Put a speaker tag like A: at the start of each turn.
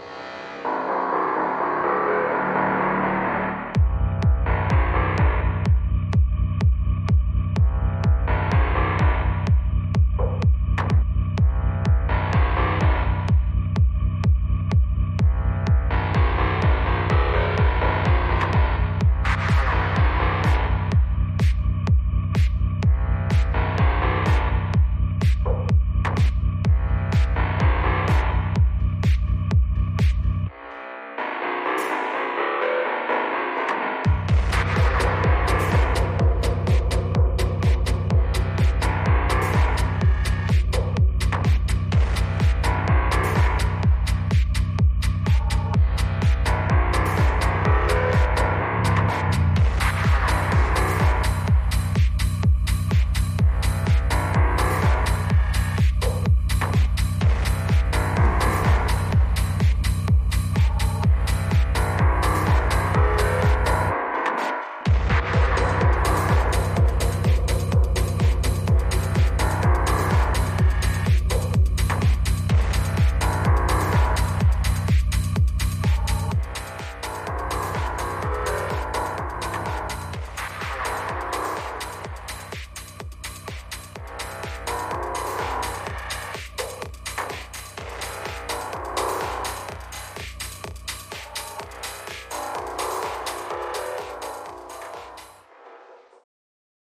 A: Yeah.